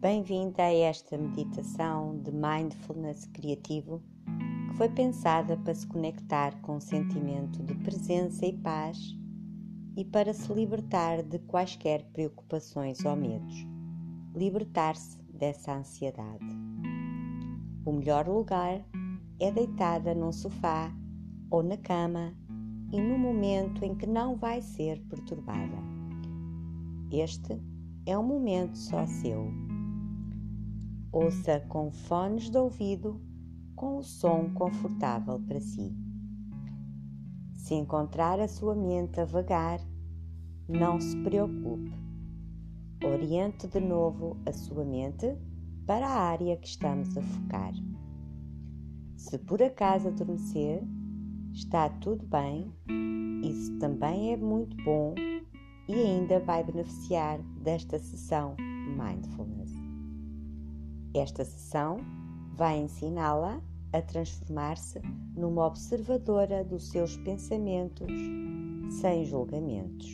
Bem-vinda a esta meditação de mindfulness criativo que foi pensada para se conectar com o sentimento de presença e paz e para se libertar de quaisquer preocupações ou medos, libertar-se dessa ansiedade. O melhor lugar é deitada num sofá ou na cama e no momento em que não vai ser perturbada. Este é um momento só seu. Ouça com fones de ouvido com o som confortável para si. Se encontrar a sua mente a vagar, não se preocupe. Oriente de novo a sua mente para a área que estamos a focar. Se por acaso adormecer, está tudo bem, isso também é muito bom e ainda vai beneficiar desta sessão Mindfulness. Esta sessão vai ensiná-la a transformar-se numa observadora dos seus pensamentos sem julgamentos.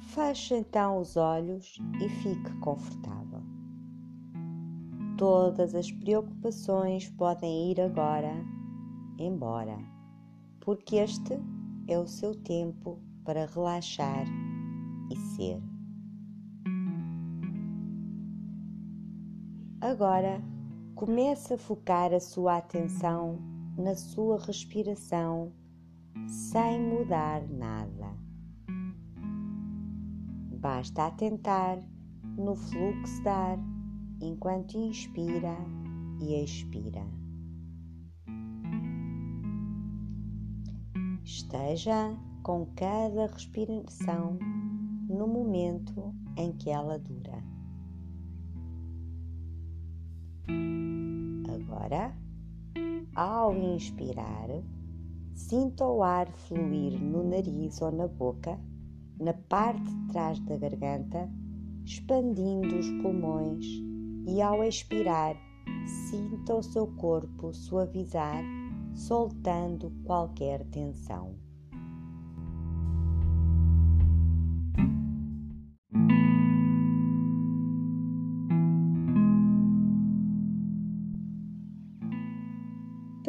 Feche então os olhos e fique confortável. Todas as preocupações podem ir agora embora, porque este é o seu tempo para relaxar e ser. Agora comece a focar a sua atenção na sua respiração sem mudar nada. Basta atentar no fluxo de ar enquanto inspira e expira. Esteja com cada respiração no momento em que ela dura. Agora, ao inspirar, sinta o ar fluir no nariz ou na boca, na parte de trás da garganta, expandindo os pulmões, e ao expirar, sinta o seu corpo suavizar, soltando qualquer tensão.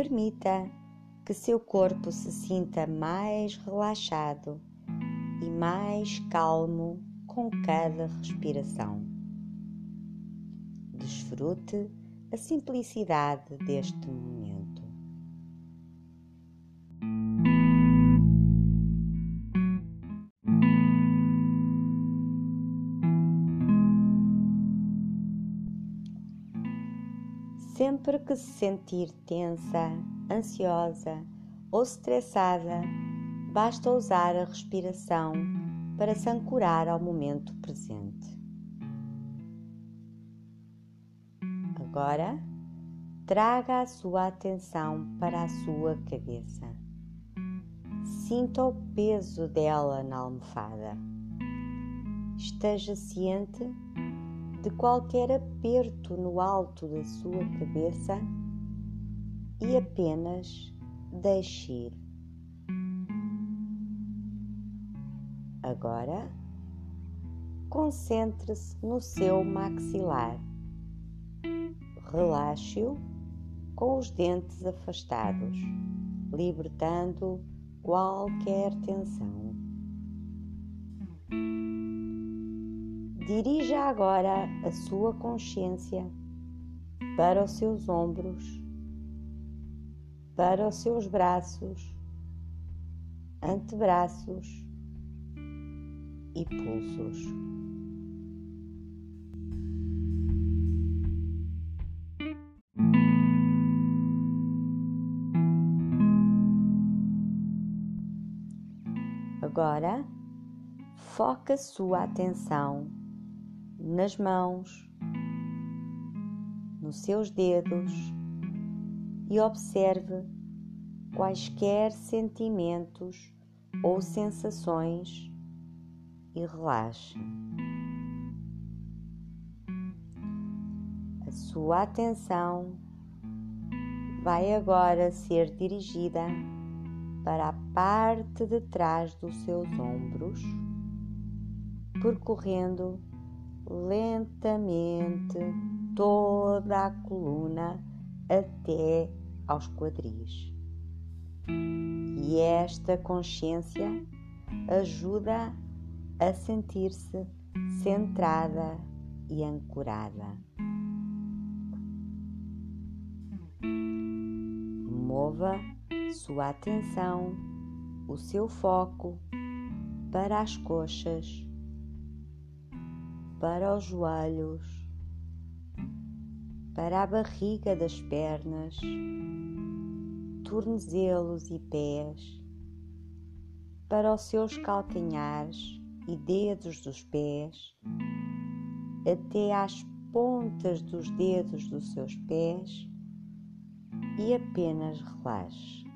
Permita que seu corpo se sinta mais relaxado e mais calmo com cada respiração. Desfrute a simplicidade deste momento. Sempre que se sentir tensa, ansiosa ou estressada, basta usar a respiração para se ancorar ao momento presente. Agora, traga a sua atenção para a sua cabeça. Sinta o peso dela na almofada. Esteja ciente de qualquer aperto no alto da sua cabeça e apenas deixe ir. Agora, concentre-se no seu maxilar. Relaxe-o com os dentes afastados, libertando qualquer tensão. Dirija agora a sua consciência para os seus ombros, para os seus braços, antebraços e pulsos. Agora, foca sua atenção nas mãos, nos seus dedos e observe quaisquer sentimentos ou sensações e relaxe. A sua atenção vai agora ser dirigida para a parte de trás dos seus ombros percorrendo lentamente toda a coluna até aos quadris. E esta consciência ajuda a sentir-se centrada e ancorada. Mova sua atenção, o seu foco para as coxas, para os joelhos, para a barriga das pernas, tornozelos e pés, para os seus calcanhares e dedos dos pés, até às pontas dos dedos dos seus pés e apenas relaxe.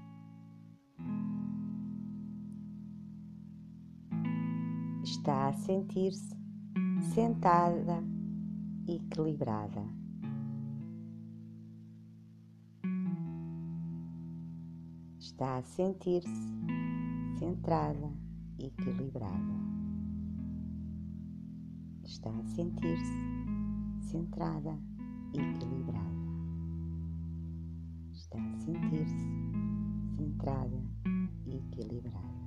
Está a sentir-se sentada e equilibrada. Está a sentir-se centrada e equilibrada. Está a sentir-se centrada e equilibrada está a sentir-se centrada e equilibrada.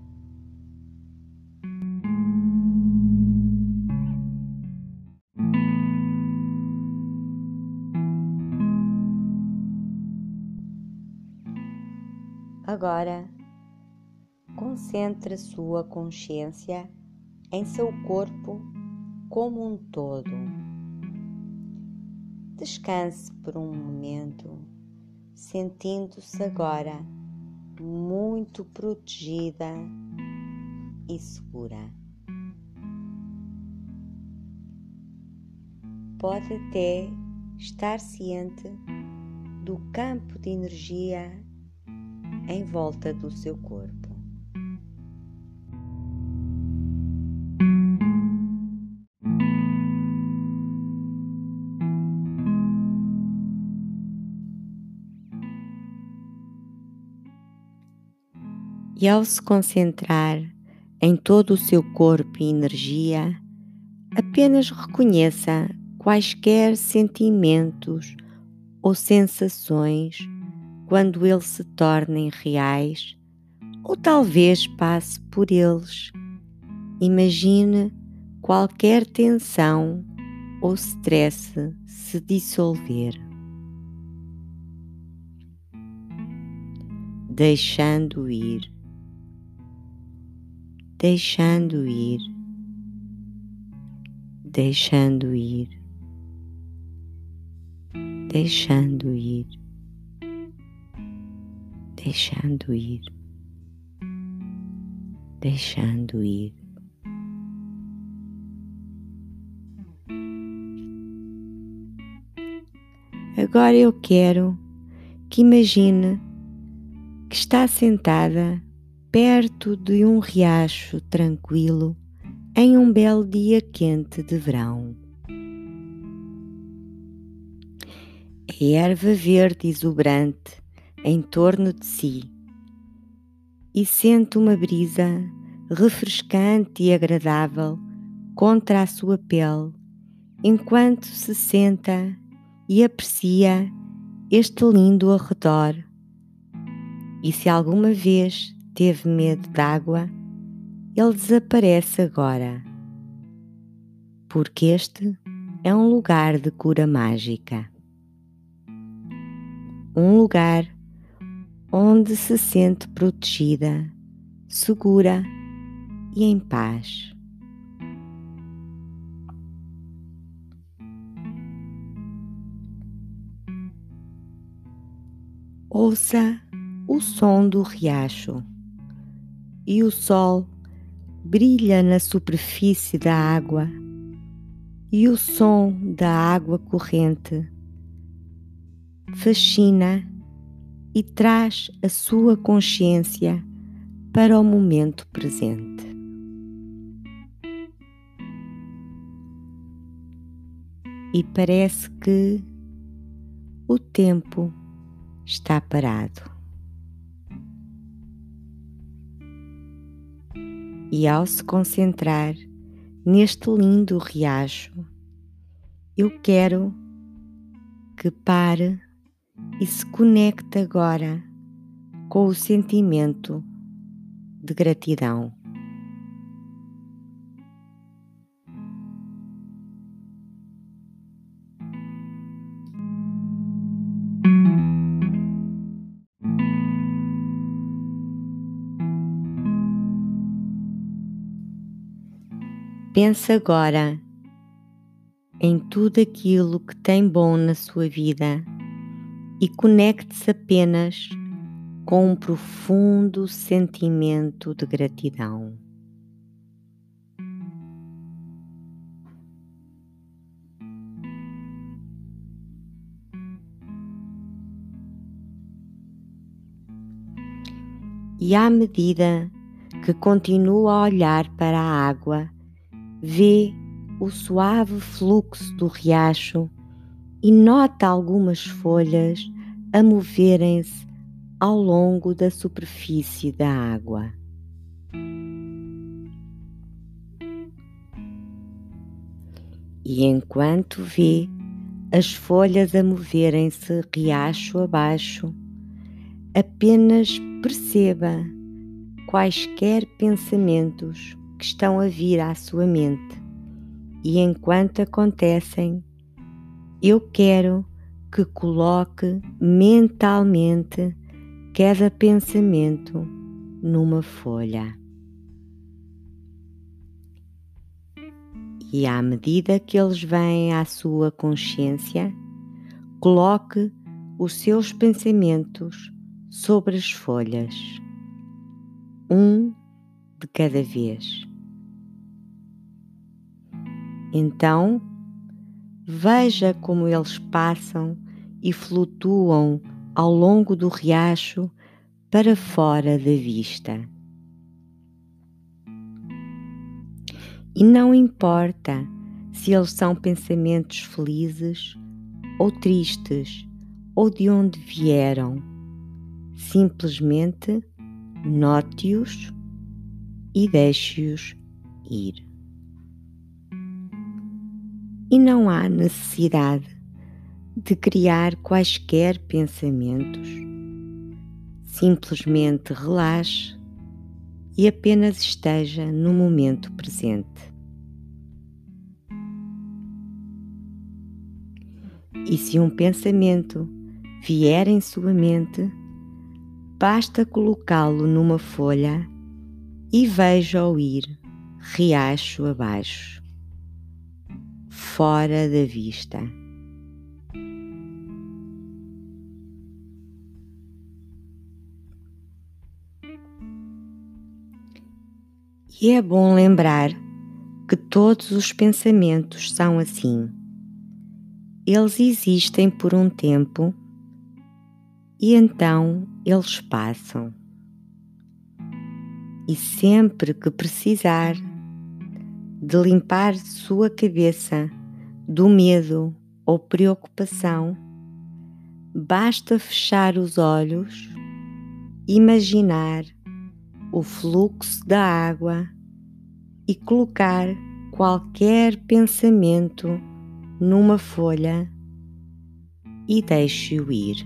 Agora, concentre sua consciência em seu corpo como um todo. Descanse por um momento sentindo-se agora muito protegida e segura. Pode até estar ciente do campo de energia em volta do seu corpo. e ao se concentrar em todo o seu corpo e energia, apenas reconheça quaisquer sentimentos ou sensações quando eles se tornem reais, ou talvez passe por eles. Imagine qualquer tensão ou stress se dissolver. Deixando ir deixando ir, deixando ir, deixando ir, deixando ir, deixando ir. Agora eu quero que imagine que está sentada perto de um riacho tranquilo em um belo dia quente de verão. A erva verde exuberante em torno de si e sente uma brisa refrescante e agradável contra a sua pele enquanto se senta e aprecia este lindo arredor. E se alguma vez teve medo d'água, ele desaparece agora, porque este é um lugar de cura mágica. Um lugar onde se sente protegida, segura e em paz. Ouça o som do riacho e o sol brilha na superfície da água e o som da água corrente fascina e traz a sua consciência para o momento presente. E parece que o tempo está parado. e ao se concentrar neste lindo riacho, eu quero que pare e se conecte agora com o sentimento de gratidão. Pensa agora em tudo aquilo que tem bom na sua vida e conecte-se apenas com um profundo sentimento de gratidão. E à medida que continua a olhar para a água, vê o suave fluxo do riacho e nota algumas folhas a moverem-se ao longo da superfície da água. E enquanto vê as folhas a moverem-se riacho abaixo, apenas perceba quaisquer pensamentos que estão a vir à sua mente. E enquanto acontecem, eu quero que coloque mentalmente cada pensamento numa folha. E à medida que eles vêm à sua consciência, coloque os seus pensamentos sobre as folhas, um de cada vez. Então, veja como eles passam e flutuam ao longo do riacho para fora da vista. E não importa se eles são pensamentos felizes ou tristes ou de onde vieram, simplesmente note-os e deixe-os ir. E não há necessidade de criar quaisquer pensamentos. Simplesmente relaxe e apenas esteja no momento presente. E se um pensamento vier em sua mente, basta colocá-lo numa folha e veja-o ir riacho abaixo, fora da vista. E é bom lembrar que todos os pensamentos são assim. Eles existem por um tempo e então eles passam e sempre que precisar de limpar sua cabeça do medo ou preocupação, basta fechar os olhos, imaginar o fluxo da água e colocar qualquer pensamento numa folha e deixe-o ir.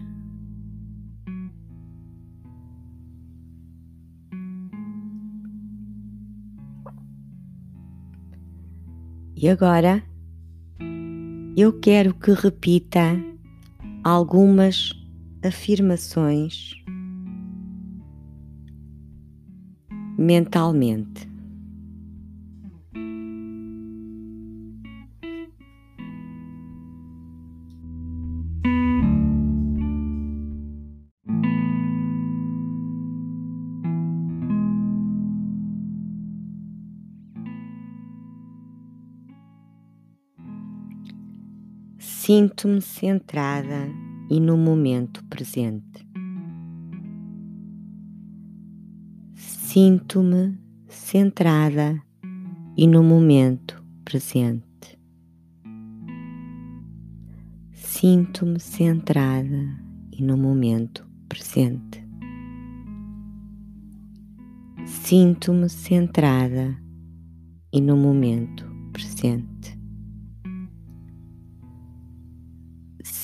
E agora eu quero que repita algumas afirmações mentalmente. Sinto-me centrada e no momento presente. Sinto-me centrada e no momento presente. Sinto-me centrada e no momento presente. Sinto-me centrada e no momento presente.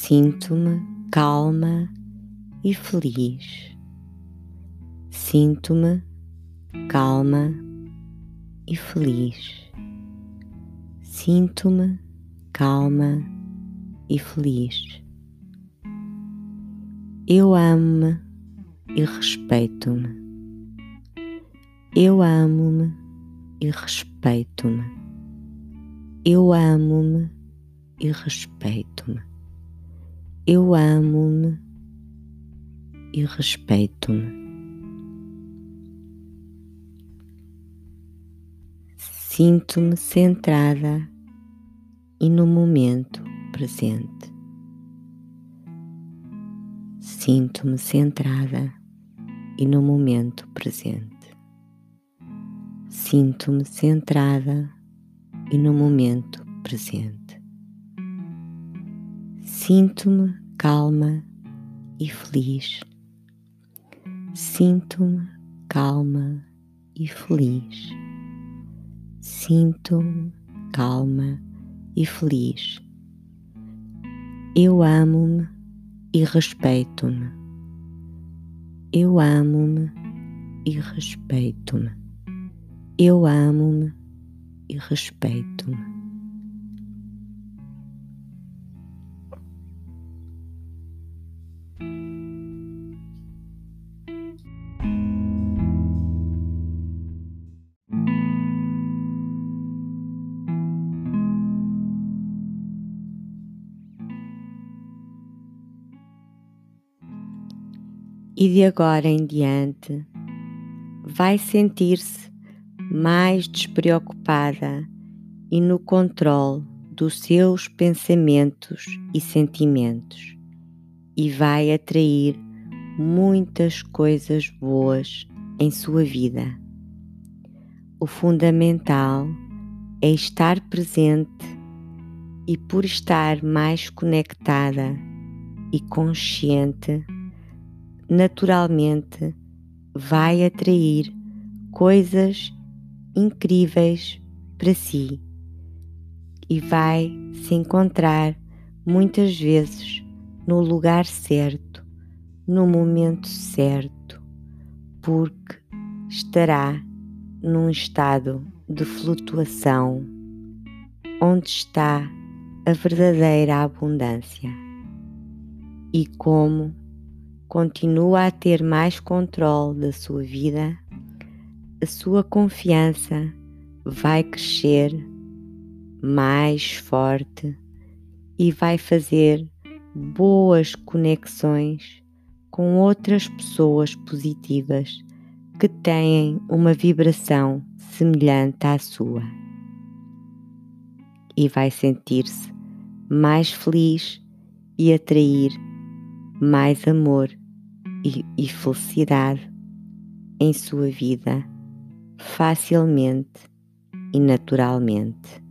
Sinto-me calma e feliz. Sinto-me calma e feliz. Sinto-me calma e feliz. Eu amo-me e respeito-me. Eu amo-me e respeito-me. Eu amo-me e respeito-me. Eu amo-me e respeito-me. Sinto-me centrada e no momento presente. Sinto-me centrada e no momento presente. Sinto-me centrada e no momento presente. Sinto-me calma e feliz. Sinto-me calma e feliz. Sinto-me calma e feliz. Eu amo-me e respeito-me. Eu amo-me e respeito-me. Eu amo-me e respeito-me. E de agora em diante vai sentir-se mais despreocupada e no controle dos seus pensamentos e sentimentos e vai atrair muitas coisas boas em sua vida. O fundamental é estar presente e, por estar mais conectada e consciente, naturalmente vai atrair coisas incríveis para si e vai se encontrar muitas vezes no lugar certo, no momento certo, porque estará num estado de flutuação onde está a verdadeira abundância. E como continua a ter mais controle da sua vida, a sua confiança vai crescer mais forte e vai fazer boas conexões com outras pessoas positivas que têm uma vibração semelhante à sua. E vai sentir-se mais feliz e atrair mais amor e, e felicidade em sua vida facilmente e naturalmente.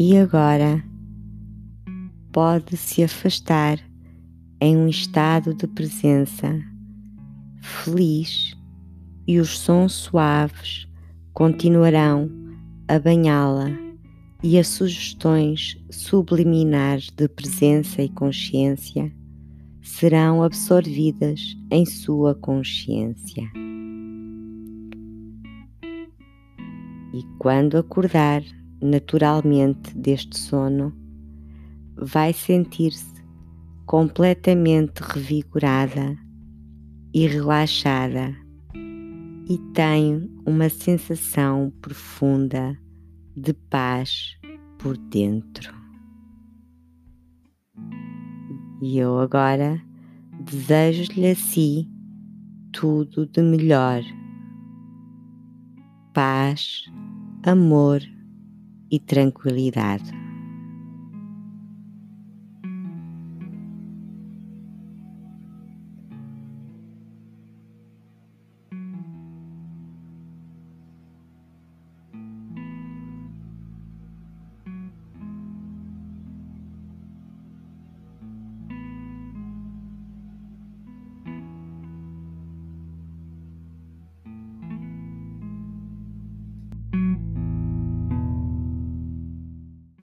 E agora pode se afastar em um estado de presença feliz e os sons suaves continuarão a banhá-la e as sugestões subliminares de presença e consciência serão absorvidas em sua consciência. E quando acordar naturalmente deste sono, vai sentir-se completamente revigorada e relaxada e tem uma sensação profunda de paz por dentro. E eu agora desejo-lhe a si tudo de melhor. Paz, amor e tranquilidade.